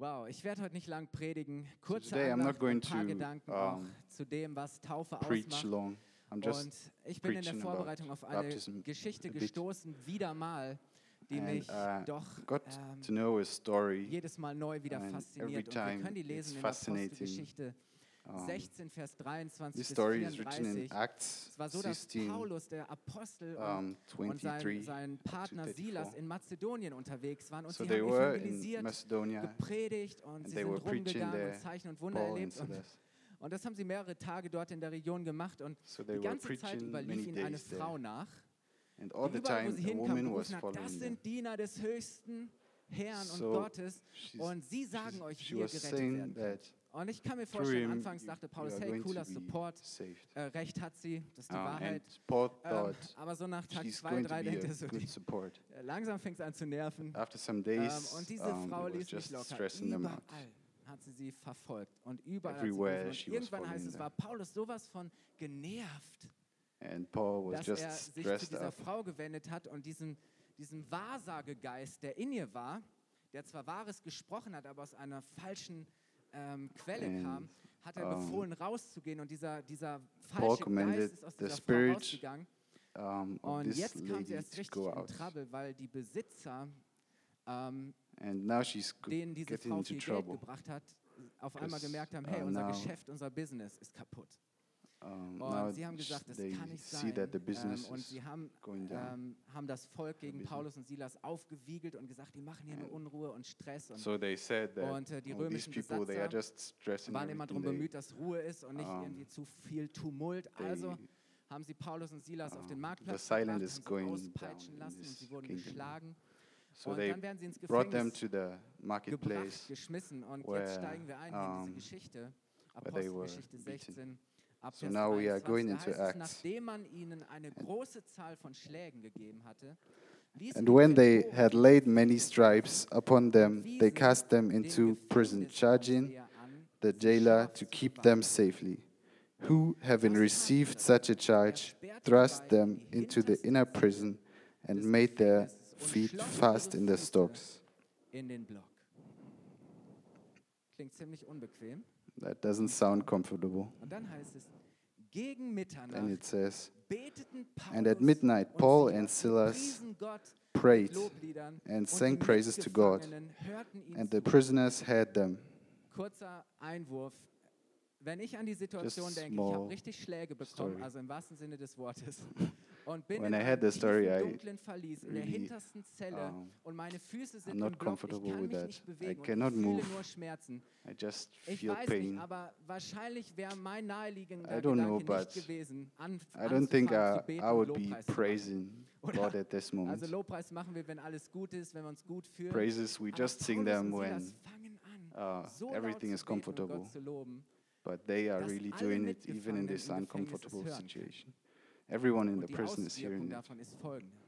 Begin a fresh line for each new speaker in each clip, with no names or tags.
Wow, ich werde heute nicht lang predigen. Kurze
today
Andacht,
going
ein paar
to,
Gedanken
um,
auch zu dem, was Taufe ausmacht.
long. I'm just
Und ich bin in der Vorbereitung auf eine Geschichte gestoßen, wieder mal, die
And,
mich
uh,
doch ähm, jedes Mal neu wieder fasziniert. Und wir können die lesen in
fascinating.
Apostelgeschichte 16, Vers 23
this
bis
story is written in
34.
Acts
Es war so, dass
16,
Paulus, der Apostel und,
um,
und sein,
23.
sein Partner
34.
Silas in Mazedonien unterwegs waren und
So
sie haben evangelisiert, gepredigt und sie sind rumgegangen und Zeichen und Wunder erlebt. Und, und das haben sie mehrere Tage dort in der Region gemacht. Und
So
die ganze Zeit
preaching
über
many
lief ihnen eine
days there.
Frau nach,
And all the time,
hinkam,
woman was
das
following them.
sind Diener des höchsten Herrn und Gottes. Und sie sagen euch, wie ihr gerettet
that
Und ich kann mir vorstellen,
him,
anfangs dachte Paulus, hey, cooler Support, äh, recht hat sie, das ist die
Uh,
Wahrheit. Ähm, aber so nach Tag
she's
zwei,
going to
drei
be
denkt
a
er so, die, äh, langsam fängt es an zu nerven.
After some
Ähm,
days,
und diese
um,
Frau ließ
just
locker. Überall hat sie sie verfolgt und überall hat sie
Everywhere.
Und irgendwann heißt es, war Paulus sowas von genervt, dass er sich zu dieser
up.
Frau gewendet hat und diesen, diesen Wahrsagegeist, der in ihr war, der zwar Wahres gesprochen hat, aber aus einer falschen ähm, Quelle
And,
kam, hat er befohlen rauszugehen und dieser, dieser falsche Geist ist aus dieser Frau
spirit
rausgegangen.
Um,
Und jetzt kam sie erst richtig in. Trouble, weil die Besitzer, ähm,
And now she's go-
denen diese Frau viel Geld gebracht hat, auf einmal gemerkt haben,
uh,
hey, unser
now-
Geschäft, unser Business ist kaputt.
Um,
Und
now
sie haben gesagt, das kann nicht sein.
that the business
ähm, und sie haben, ähm, haben das Volk gegen. Paulus und Silas aufgewiegelt und gesagt, die machen hier
And
Unruhe und Stress. Und
so they said that
und, äh, die römischen
people, they are
Besatzer waren immer darum bemüht, dass Ruhe ist und nicht
um,
irgendwie zu viel Tumult.
They,
Also haben sie Paulus und Silas auf den
um,
Marktplatz gebracht, haben sie auspeitschen lassen und sie wurden
kingdom.
geschlagen.
so
und
they
dann werden sie ins Gefängnis gebracht, geschmissen. Und jetzt steigen wir ein in
um,
diese Geschichte. Apostelgeschichte
beaten.
16.
So now we are going into Acts.
Nachdem man ihnen eine große Zahl von Schlägen gegeben hatte, ließen
And when they had laid many stripes upon them, they cast them into prison, charging the jailer to keep them safely. Who, having received such a
er.
charge, thrust them into the inner prison and made their feet fast in the stocks.
in den Block. Klingt ziemlich unbequem.
That doesn't sound comfortable.
Und dann heißt es, gegen
And it says, And at midnight, Paul and
Silas
Silas
priesen Gott
prayed, and sang praises to God,
Mitgefangenen hörten ihnen
and the prisoners heard them.
Kurzer Einwurf. Wenn ich an die Situation denke, ich habe richtig Schläge bekommen,
story.
also im wahrsten Sinne des Wortes,
When I heard the story, I
dunklen Verlies, in der
really, um,
und meine Füße sind
I'm not comfortable with that. I cannot move. I just feel pain.
nicht, aber wahrscheinlich wäre mein naheliegender
I don't know, but I don't think I, I would be
Lobpreis zu machen.
praising God at this moment.
Also Lobpreis machen wir, wenn alles gut ist, wenn wir uns gut fühlen.
Praises, we just sing them when
Silas fangen an,
uh, everything is comfortable.
Gott zu loben.
But they are really doing it even in this uncomfortable situation. Everyone in the prison is hearing it.
davon ist folgende.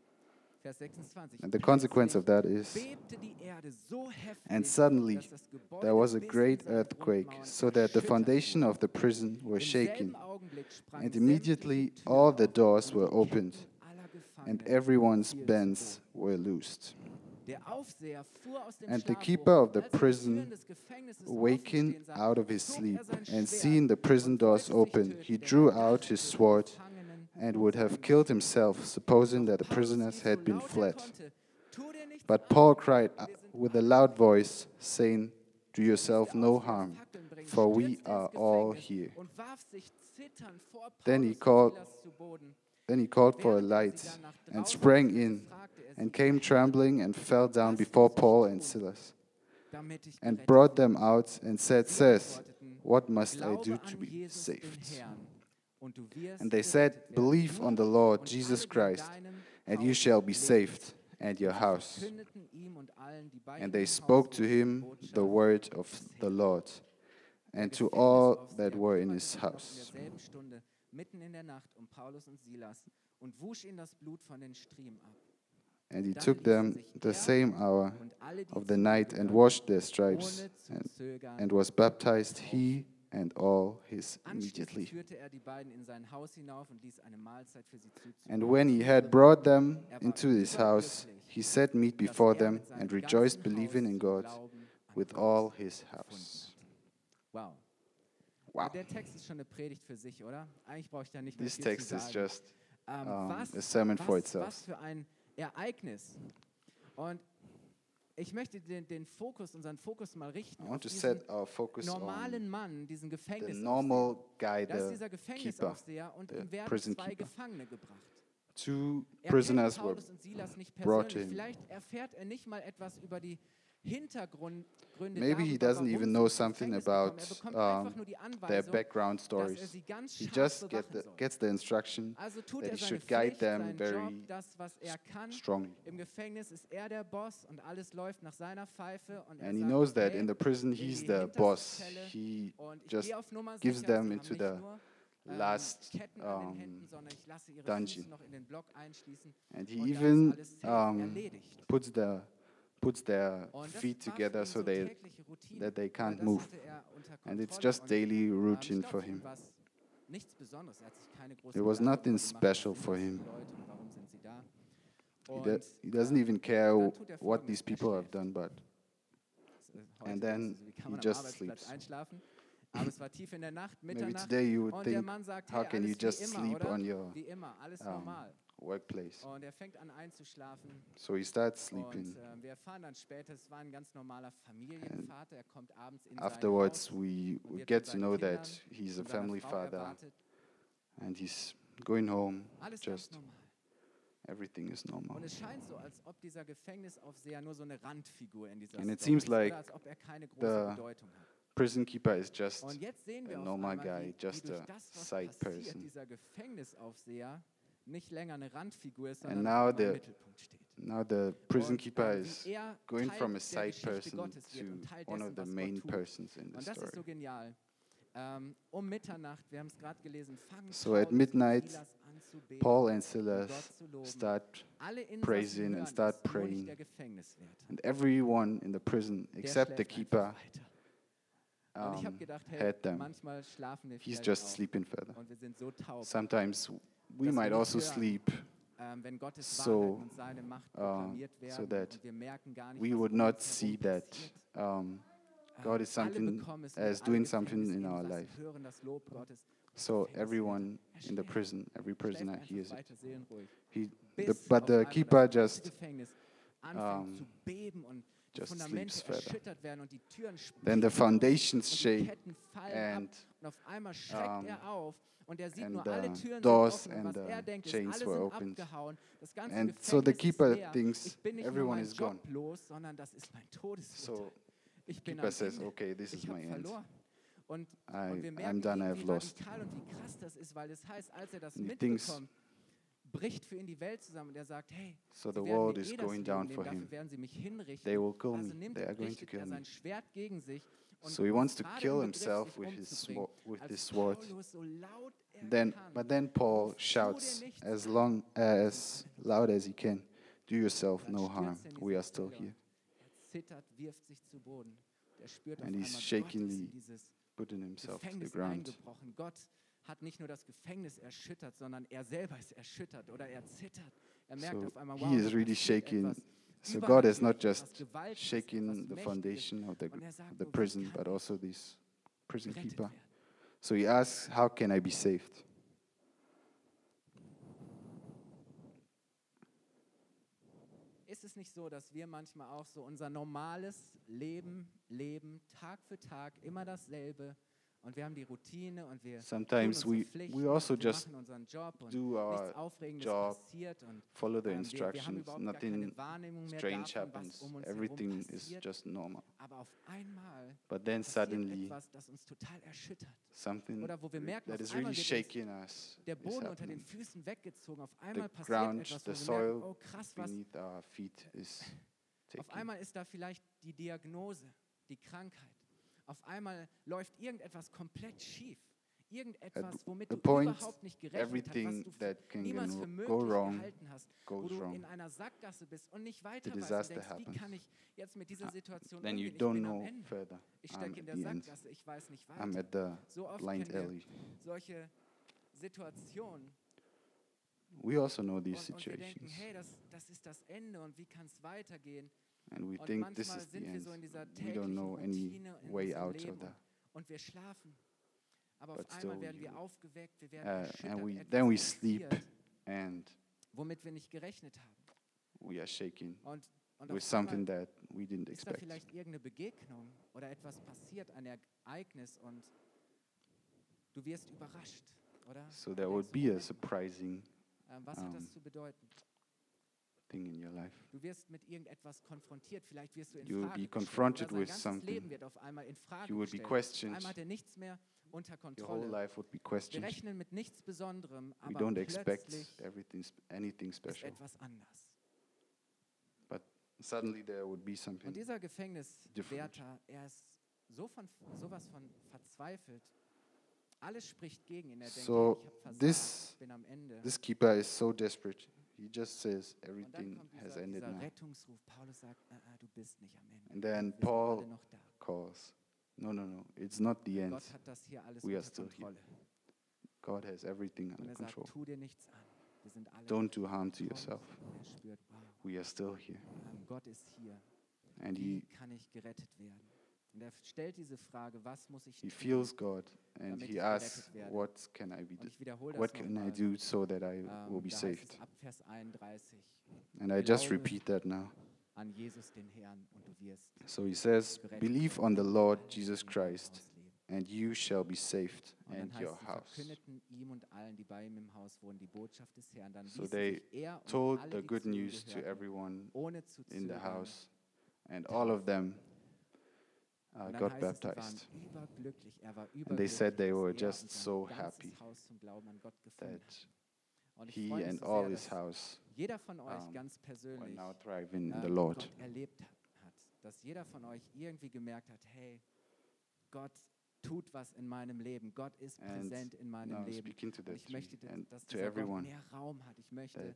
Vers 26.
And the consequence of that is
Plötzlich bebte die Erde so heftig,
And suddenly
dass das Gebäude
there was a great earthquake, so that the foundation of the prison were shaken,
selben Augenblick sprangen
and immediately all the doors were opened, and everyone's bands were loosed.
Der Aufseher fuhr aus dem
And the keeper of the
und als die
prison,
Türen des Gefängnisses offen
Waking out of his sleep
er
and seeing the prison doors open, he drew out his sword and would have killed himself, supposing that the prisoners had been fled.
konnte, "Tu dir nichts
But Paul cried uh, with a loud voice, saying, Do yourself no harm, for we are all here. Then he called-. Then he called for a light and sprang in and came trembling and fell down before Paul and Silas and brought them out and said, Sirs, what must I do to be saved? And they said, Believe on the Lord Jesus
alle, die in
Christ, and you shall be saved and your house.
verkündeten ihm und allen, die bei ihm
And they spoke to him the word of the Lord, and to all that were in his house.
In derselben Stunde, mitten in der Nacht, Paulus und wusch ihnen das Blut von den Striemen ab.
And he took them the
er
same hour
und alle, die
of the night and washed their stripes, and, and was baptized, he and all his immediately.
er die beiden in sein Haus hinauf und ließ eine Mahlzeit für sie zuzubereiten.
And when he had brought them into his house, he set meat before
er
them and rejoiced, believing in God with all his house.
Wow.
Wow.
Der Text ist schon eine Predigt für sich, oder? Eigentlich brauche ich da nicht mehr
This text is just
ähm,
um,
was,
a sermon for itself.
was für ein Ereignis. Und ich möchte den, den Fokus, unseren Fokus mal richten
I
auf
want to
diesen
set our focus
normalen
on
Mann, diesen
the
Gefängnisaufseher.
guy,
Da ist
the
dieser
keeper.
Gefängnisaufseher und
the
ihm werden
prison
zwei
keeper.
Gefangene gebracht.
Two
Er
prisoners
kennt
were
Paulus und Silas nicht
brought
persönlich. Vielleicht erfährt er nicht mal etwas über die
Maybe he doesn't even know something about.
Er
um,
einfach nur die
their background
er
stories. He just get the, gets the instruction that
er
he should guide them very
Job, das, was er kann.
strongly.
Im Gefängnis ist er der Boss und alles läuft nach seiner Pfeife. Und er
And he knows that in the prison he's the boss. He just
gehe auf Nummer
gives them into the
ähm,
last
Ketten an den
um,
Händen, sondern ich lasse ihre
dungeon.
Füße noch in den Block einschließen.
and he
und dann ist
even um, puts the puts their feet together so they that they can't move.
er
and it's just daily
ähm,
routine for him.
war's nichts Besonderes. Er hat sich keine großen
There was nothing special for him.
das für Leute und warum sind sie da.
He, do, he doesn't
ähm,
even care
er
what these
er
people have done, but And then
du so, wie kann
he just sleeps.
einschlafen? Aber es war tief in der Nacht,
maybe today you would think, how can you just sleep on your
Wie immer, alles
um. Workplace?
Und er fängt an einzuschlafen.
So he starts sleeping.
Und äh, wir erfahren dann später, es war ein ganz normaler Familienvater. Er kommt abends in
Afterwards,
sein Haus
we, we get to know
seinen
that he's a family father
erwartet.
and he's going home.
Alles
Just everything is normal.
Und es scheint so, als ob dieser Gefängnisaufseher nur so eine Randfigur in dieser
And it seems like
oder als ob er keine große
the
Bedeutung hat.
Prison keeper is just
Und jetzt sehen wir
a normal guy, just a side person.
Nicht länger eine Randfigur ist,
And
sondern
now
auf im
the
Mittelpunkt steht.
now the prison keeper
ähm,
is
er
going from a side person
Gottes wird und
to one of the main persons in the
Und das ist so
story.
genial. Ähm, um Mitternacht, wir haben es gerade gelesen, fangen
So at midnight,
Silas an zu beten,
Paul and Silas
Gott zu loben.
start, praising and start
es, nur nicht
praying. and everyone in the prison except the keeper
einfach weiter. Und ich habe
um, them.
manchmal schlafen wir
He's just sleeping further.
und wir sind so taub,
Sometimes we might also sleep.
ähm,
so,
Wahrheit und seine Macht
uh, so that
und wir merken gar nicht,
We would not see that um,
Ähm,
God is something as doing something in our life.
hören das Lob Gottes.
So everyone
er
in the prison, every prisoner hears it. He, the, but the keeper just um,
zu beben und die
just sleeps further.
erschüttert werden und die Türen
Then the foundations shake and
ab und auf einmal schreckt
um,
er er
and the doors
offen und
and
er
the chains were opened.
abgehauen, das ganze
And so the keeper thinks
ich bin nicht nur
everyone is gone.
los, sondern das ist mein Todesurteil.
So
bin
keeper says, okay, this is my end. I, I'm done, I've lost.
radikal und wie krass das ist, weil es heißt, als er das
And he thinks-
bricht für ihn die Welt zusammen und er sagt, hey,
So the world is
eh
going down for him.
werden sie mich hinrichten.
They will kill
also
me.
nimmt
They are going to kill
er
me.
sein Schwert gegen sich
So he wants to kill himself with his, with his sword.
Paulus so laut er
Then, but then Paul shouts as long as loud as he can, "Do yourself no harm.
er
We are still here."
und Er zittert, wirft sich zu Boden. Er spürt auf
And he's shakingly Putting himself to the ground.
Hat nicht nur das Gefängnis erschüttert, sondern er selber ist erschüttert oder er zittert. Er merkt
So
auf einmal,
he
wow,
is
da
really shaking. So God is not just shaking the foundation of the,
er
of the prison,
kann
but
ich
also this prison keeper. So he asks, How can I be saved?
Ist es nicht so, dass wir manchmal auch so unser normales Leben leben, Tag für Tag, immer dasselbe und wir haben die Routine und wir
Sometimes we, we also just
unseren Job und
do our job,
und
follow the
ähm,
instructions.
überhaupt gar keine
Nothing strange happens.
um
Everything is just normal.
Aber auf
But then suddenly,
etwas, das uns total
something
Oder wo wir merken,
that is really shaking us
der
is
unter den
happening.
Füßen weggezogen. Auf
The ground,
etwas,
the soil
oh
beneath our feet is
Auf einmal ist da vielleicht die Diagnose, die Krankheit. Auf einmal läuft irgendetwas komplett schief. Irgendetwas, womit du überhaupt nicht gerechnet hast, was du niemals für möglich
wrong
gehalten hast, wo du in einer Sackgasse bist und nicht weiter weißt und denkst, wie
happens.
kann ich jetzt mit dieser Situation
Then
umgehen? Ich bin am Ende.
further.
Ich stecke in der. Sackgasse, ich weiß nicht weiter. So oft
blind
kennen solche Situationen
We also know these
und, und wir denken,
situations.
hey, das, das ist das Ende und wie kann es weitergehen?
And we think this is the end. We don't know any way out of that.
und wir schlafen. Aber
But still
werden
you-
wir aufgeweckt, wir werden
Uh, and we, then we sleep and
womit wir nicht gerechnet haben.
we are shaken with something that we didn't expect.
vielleicht irgendeine Begegnung oder etwas passiert, ein Ereignis und du wirst überrascht, oder?
So there would be a surprising
ähm, was hat das
um,
zu bedeuten?
Thing in your life.
Du wirst mit irgendetwas konfrontiert, vielleicht wirst du in
You will
Frage
be
gestellt
confronted
sein
with something.
Leben wird auf einmal in Frage
You will be
gestellt. Auf
questioned.
einmal hat er nichts mehr unter
Your whole
Kontrolle.
life would be
Wir
questioned.
rechnen mit nichts Besonderem,
We
aber
don't expect everything, anything
ist
special.
etwas anders.
Suddenly there would be
Und
something.
dieser Gefängniswärter, er ist so von, sowas von verzweifelt. Alles spricht gegen ihn. Er denkt,
So,
ich versagt,
this-
bin am Ende.
This keeper is so desperate. He just says everything has ended now.
Sagt, ah, ah, du bist nicht am Ende.
And then Paul
alle noch da.
calls. No, no, no. It's not the end.
Gott hat das hier alles
We are still here. God has everything under
er
control.
tu dir nichts an. Wir sind alle
Don't do harm to yourself.
Er spürt, wow,
We are still here.
Gott ist hier.
And he,
kann ich gerettet werden? Und er stellt diese Frage, was muss ich
he
tun?
feels God and
damit
he
ich
asks,
gerettet werde.
What can I be?
Und
do-
ich wiederhole
What
das
can I
nochmal.
do so that I
Ähm,
will be
da heißt
saved?
es ab Vers 31,
And I just repeat that now.
an Jesus den Herrn und du wirst
So he says, Believe on the Lord Jesus Christ, and you shall be saved,
Und
and
dann heißt
your
sie
house.
verkündeten ihm und allen, die bei ihm im Haus wohnen, die Botschaft des Herrn. Dann
So they
sich er und
Told
alle,
the
die
good
zu ihm
news to
gehörten,
everyone
ohne zu
in the
zögern.
house, and all of them uh, got
heißt es, sie waren
baptized.
Er
And they said they were
er
just so happy
Haus zum Glauben an Gott gefunden
that
hat. Und ich
he and all his house um, were now thriving in the
ähm,
Lord.
Gott erlebt hat. Dass jeder von euch irgendwie gemerkt hat, hey, Gott tut was in meinem Leben. Gott ist präsent in meinem Leben.
speaking to
Und
the
ich möchte, dass, dieser Gott mehr Raum hat. Ich möchte,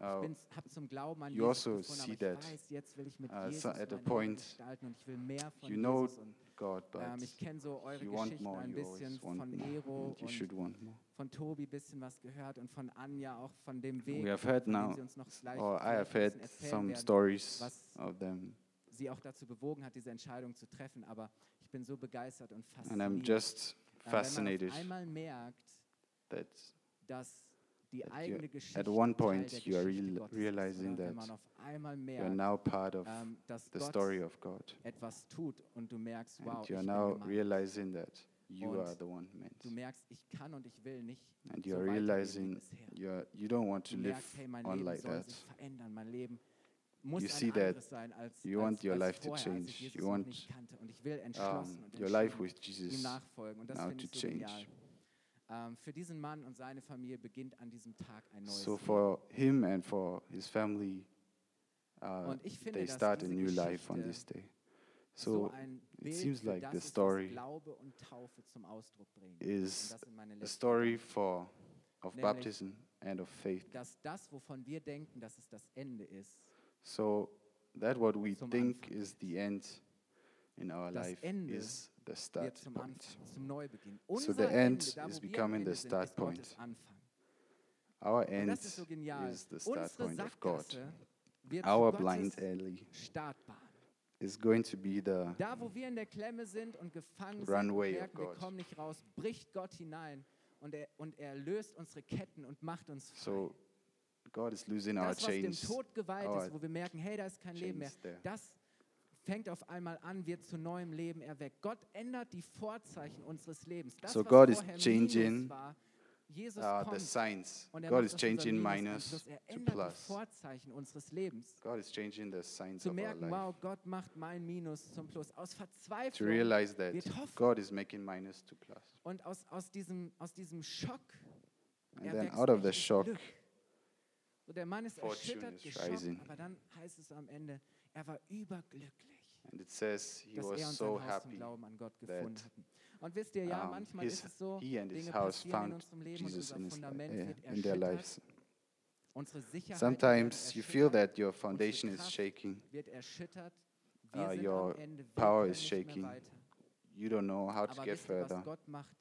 uh,
Glauben an
you also see that,
weiß, jetzt will ich mit
uh, so at a point
gestalten und ich will mehr von
you know God, but
ähm, ich kenne so eure
you want more, you
bisschen
always
von
want more, you
und
should want more.
von Tobi ein bisschen was gehört und von Anja auch von dem Weg,
We have heard now,
sie uns noch gleich
or I have heard some stories of them.
sie auch dazu bewogen hat, diese Entscheidung zu treffen. Aber ich bin so begeistert und fasziniert.
And I'm just
äh, wenn man
fascinated
einmal merkt,
that
dass die
That you-
eigene Geschichte
at one point you are real- realizing that
einmal
you're now part of the story of God,
etwas tut und du merkst, wow,
and you're now realizing that you are the one meant,
Du merkst, ich kann und ich will nicht
and you're realizing you're you don't want to live
merkst, hey, mein
on like that.
sich verändern, mein Leben muss
You see that
anderes sein als,
you want your life to change. You want,
nicht kannte. Und ich will entschlossen
Um, your life with Jesus
nachfolgen. Und das
now to change.
Ähm, für diesen Mann und seine Familie beginnt an diesem Tag ein neues
So for him and for his family, uh,
Und ich finde,
they start a new life on this day.
so
So it seems like the story
und Taufe zum Ausdruck bringen. Und
is a story for of
Nämlich-
baptism and of faith.
dass das, wovon wir denken, dass es das Ende ist,
So that what we think
Anfang.
is the end in our
Das
life
Ende
is the start
zum
point.
Anfang, zum Neubeginn.
So
Unser
the
Ende,
end
da,
is becoming
Ende
the
sind,
start point. Our end
ist so
is the start
Unsere
point of God. Our blind alley is going to be the
Da, wo wir in der Klemme sind und gefangen sind
Runway of
merken, wir
God.
kommen nicht raus, bricht Gott hinein und er, und er löst unsere Ketten und macht uns frei.
so God is losing our
das, was dem
chains.
Tod geweiht ist, wo wir merken, hey, da ist kein Leben mehr,
chains there.
das fängt auf einmal an, wird zu neuem Leben erweckt. Gott ändert die Vorzeichen unseres Lebens. Das,
So God is changing,
war,
Uh, the signs. God is changing
Minus
to
ändert die
plus.
Vorzeichen unseres Lebens.
God is changing the signs
Zu
of our
merken,
life.
wow, Gott macht mein Minus zum Plus. Aus
To
Verzweiflung
realize that
wird Hoffnung.
God is making minus to plus.
und aus, aus, diesem, aus diesem Schock
And then out of the shock,
Glück. So der Mann ist
fortune
erschüttert, geschockt, aber dann heißt es am Ende, er war überglücklich,
and it says he
dass er und
was so
Haus
happy
Glauben an Gott
that,
gefunden hatten. Und wisst ihr, ja,
um,
manchmal
his-
ist es so,
he and his
Dinge
house
passieren in
found
unserem Leben
Jesus
und
in,
unser
his,
Fundament
uh,
wird
in their lives.
Unsere Sicherheit
Sometimes you feel that your foundation is shaking.
wird erschüttert.
Uh, your
am Ende, wir
power is shaking. You don't know how to get
was
further.
Gott macht?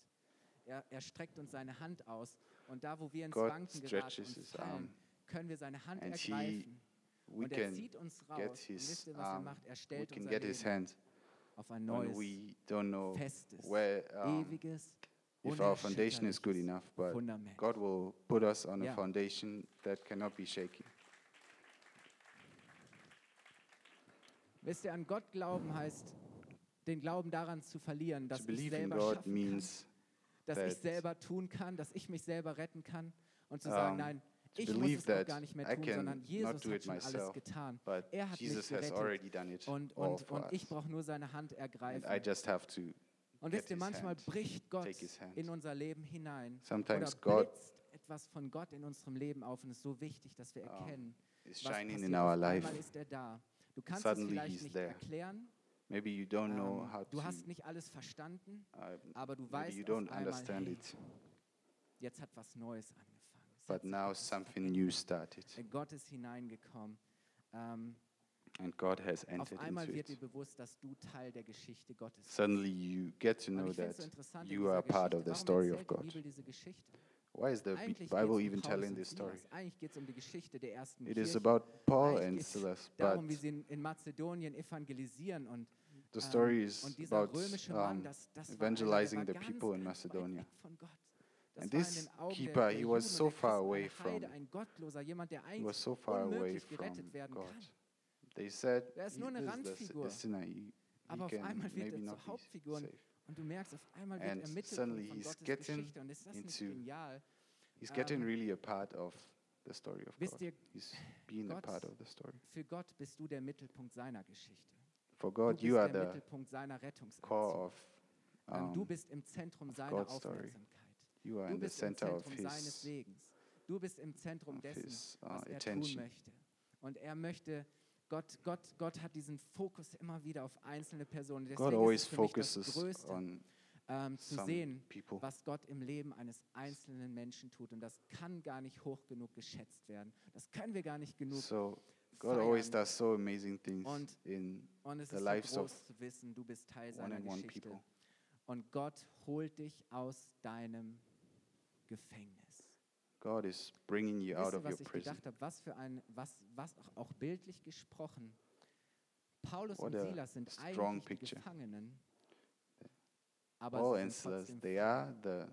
Er, er streckt uns seine Hand aus und da, wo wir ins
God
Wanken geraten
stretches his
fallen,
arm
können wir seine Hand
and he
ergreifen
we can
zieht uns raus.
get his
er? Er
we
stellt
can get his hand
auf ein
when
neues,
we don't know
festes,
where, um,
ewiges,
if our foundation is good enough, but
Fundament.
God will put us on a foundation that cannot be shaken.
Wisst ihr, an Gott glauben heißt, den Glauben daran zu verlieren, dass
to
ich selber
God
schaffen kann, dass ich
that,
selber tun kann, dass ich mich selber retten kann und zu sagen,
um,
nein, ich muss es gar nicht mehr
I
tun, sondern Jesus hat schon alles
myself,
getan.
but
Er hat
Jesus
mich gerettet. Und, und, und ich brauche nur seine Hand
And
ergreifen.
I just have to.
Und wisst ihr, manchmal bricht Gott in unser Leben hinein
Sometimes
oder
God
blitzt etwas von Gott in unserem Leben auf und es ist so wichtig, dass wir erkennen,
is
was passiert.
in our life.
einmal ist er da. Du kannst es
Suddenly
vielleicht
he's
nicht
there.
erklären,
Maybe you don't know
ähm,
how
du
to.
hast nicht alles verstanden,
uh,
aber du weißt
you don't
einmal, hey, jetzt hat was Neues angefangen. Es
but now something new started,
Äh, Gott ist hineingekommen. Ähm,
and God has
auf
entered
einmal
into
wird dir
it.
bewusst, dass du Teil der Geschichte Gottes bist.
Suddenly you get to
Und
know
ich finde es
that
so interessant in
you
dieser
are part of
Geschichte.
the
Warum
story of
erzählt die
God.
Bibel diese Geschichte?
Why is the Bi-
Eigentlich
Bible
geht's um
even
Paulus
telling
und
this story?
Silas. Eigentlich geht es um die Geschichte der ersten
It is
Kirche.
about Paul
Eigentlich
and
geht's
Silas, but
darum, wie sie in, in Mazedonien evangelisieren und,
the
ähm,
story is
und dieser
about
römische Mann,
um,
das, das
evangelizing
war einer, der
the people in
ganz, ganz weit
Macedonia.
weg von Gott.
And this keeper, he was so far away from-
ein Gottloser, jemand, der
he was so far away from God. They said,
Er ist nur eine
this is the, s-
Randfigur.
the sinner. He,
Aber auf einmal wird
maybe
er
not
zur
be
Hauptfigur und, du merkst, auf einmal wird
And
er Mittelpunkt
suddenly
von
he's
Gottes
getting
Geschichte. Und ist das nicht
into
genial?
He's getting
Um,
really a part of the story of God. He's being a part of the story.
Für Gott bist du der Mittelpunkt seiner Geschichte.
For God, you are the core of.
Ähm, du
Um,
bist im Zentrum
of
seiner
God's story.
Aufmerksamkeit.
You are
Du
in the
bist im
center of His.
Wegens. Du bist im Zentrum dessen,
his, uh,
was er
attention.
tun möchte. Und er möchte, Gott, Gott, Gott hat diesen Fokus immer wieder auf einzelne Personen.
God
Deswegen
always
ist es für mich das Größte,
on
ähm, zu sehen,
people.
was Gott im Leben eines einzelnen Menschen tut. Und das kann gar nicht hoch genug geschätzt werden. Das können wir gar nicht genug.
So God always does so amazing things
Und
in
Und es
the
ist
lives
so
of
groß zu wissen, du bist Teil seiner Geschichte.
people.
Und Gott holt dich aus deinem Gefängnis.
God is bringing you out of
was
your
ich
prison.
gedacht habe? Was für ein, was, was auch, bildlich gesprochen. Paulus
What
und
a
Silas sind
strong
eigentlich die
picture.
Gefangenen. Aber
Paul
sie
and
sind
Silas,
trotzdem
they
frei.
are the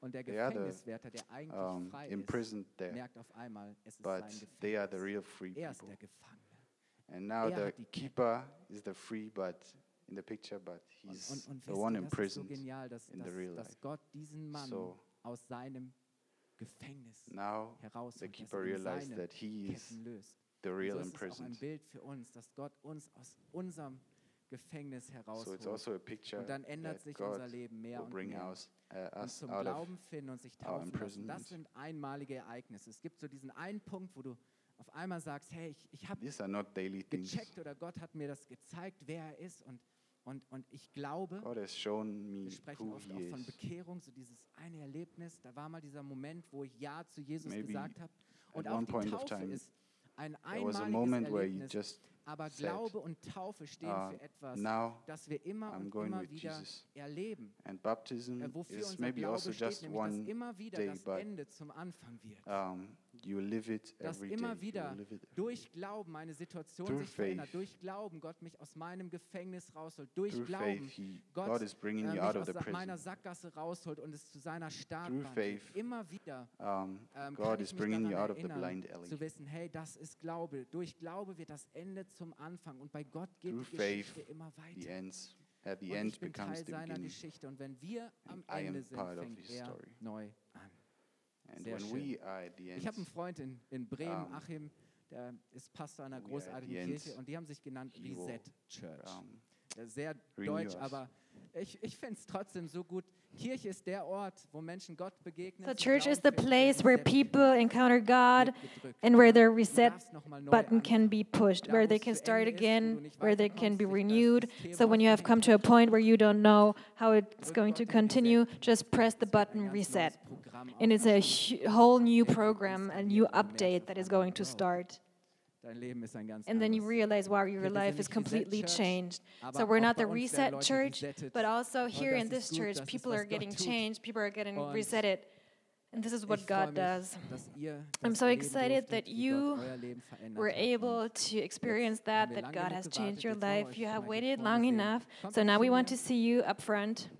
Und der
they are the,
Gefängniswärter, der eigentlich
um,
frei ist,
imprisoned there,
merkt auf einmal, es ist
but
sein
they are the
Gefängnis.
real free
Er ist
people.
der Gefangene.
And now
Er
the
hat die Ketten.
keeper is the free, but in the picture, but
Und,
he's
und, und
the
wisst
one
das ist so
imprisoned.
genial, dass,
in the
dass,
real
dass
life.
Gott diesen Mann
So
aus seinem Gefängnis
now
herausholt,
the keeper
er
realized that he is the
Und
real
so ist es auch ein
imprisoned.
Bild für uns, dass Gott uns aus unserem Gefängnis
So
herausholt.
also a picture
Und dann ändert sich
God
unser Leben mehr und mehr.
us, uh,
Und
us
zum
out of
Glauben finden und sich taufen lassen. Das sind einmalige Ereignisse. Es gibt so diesen einen Punkt, wo du auf einmal sagst, hey, ich, ich habe
daily things.
gecheckt oder Gott hat mir das gezeigt, wer er ist und, und, und ich glaube,
God has shown me
wir sprechen oft auch von. Bekehrung, so dieses eine Erlebnis, da war mal dieser Moment, wo ich Ja zu Jesus
Maybe
gesagt habe. Und auch die Taufe
time,
ist ein einmaliges
moment where you
Erlebnis,
just
aber Glaube und Taufe stehen
uh,
für etwas, das wir immer
I'm
und immer wieder
Jesus.
erleben.
And baptism
Äh, wofür
is
unser
maybe
Glaube
also
steht,
just
nämlich dass immer wieder
day,
das Ende zum Anfang wird.
um,
Dass immer wieder
You live it.
durch Glauben meine Situation sich verändert,
faith.
durch Glauben Gott mich aus meinem Gefängnis rausholt, durch Glauben
faith,
Gott,
God is bringing
äh,
you
mich
out of
aus
the
meiner. Sackgasse rausholt und es zu seiner führt.
faith,
Immer wieder
Um,
ähm,
God is bringing you out of the blind alley.
zu wissen, hey, das ist Glaube. Durch Glaube wird das Ende zum Anfang und bei Gott geht
Through
die
faith,
Geschichte immer
The
weiter.
ends, at the
und
end
ich bin
becomes
Teil
the
seiner
beginning.
Geschichte und wenn wir am Ende sind, fängt er neu.
And
Sehr schön. Ich habe einen Freund in, in Bremen,
Um,
Achim, der ist Pastor einer großartigen. Kirche und die haben sich genannt Reset Church.
um,
Sehr deutsch, aber ich, ich finde es trotzdem so gut. Kirche ist der Ort, wo Menschen Gott begegnen.
So church is the place where people encounter God and where their reset
darfst noch mal neu
button can be pushed, where they can start
Ende ist, wo
again, where they can be renewed. So when you have come to a point where you don't know how it's going to continue, just press the
Es wird ein
button reset. And it's a whole new program, a new
und du merkst
update that is going to start. And then you realize, wow, your life is completely changed. So we're not the reset church, but also here in this church, people are getting changed, people are getting resetted. And this is what God does. I'm so excited that you
Gott euer Leben verändert
We're able to experience that, that God has changed your
jetzt wollen wir
life. You have waited long enough. So now we want to see you up front.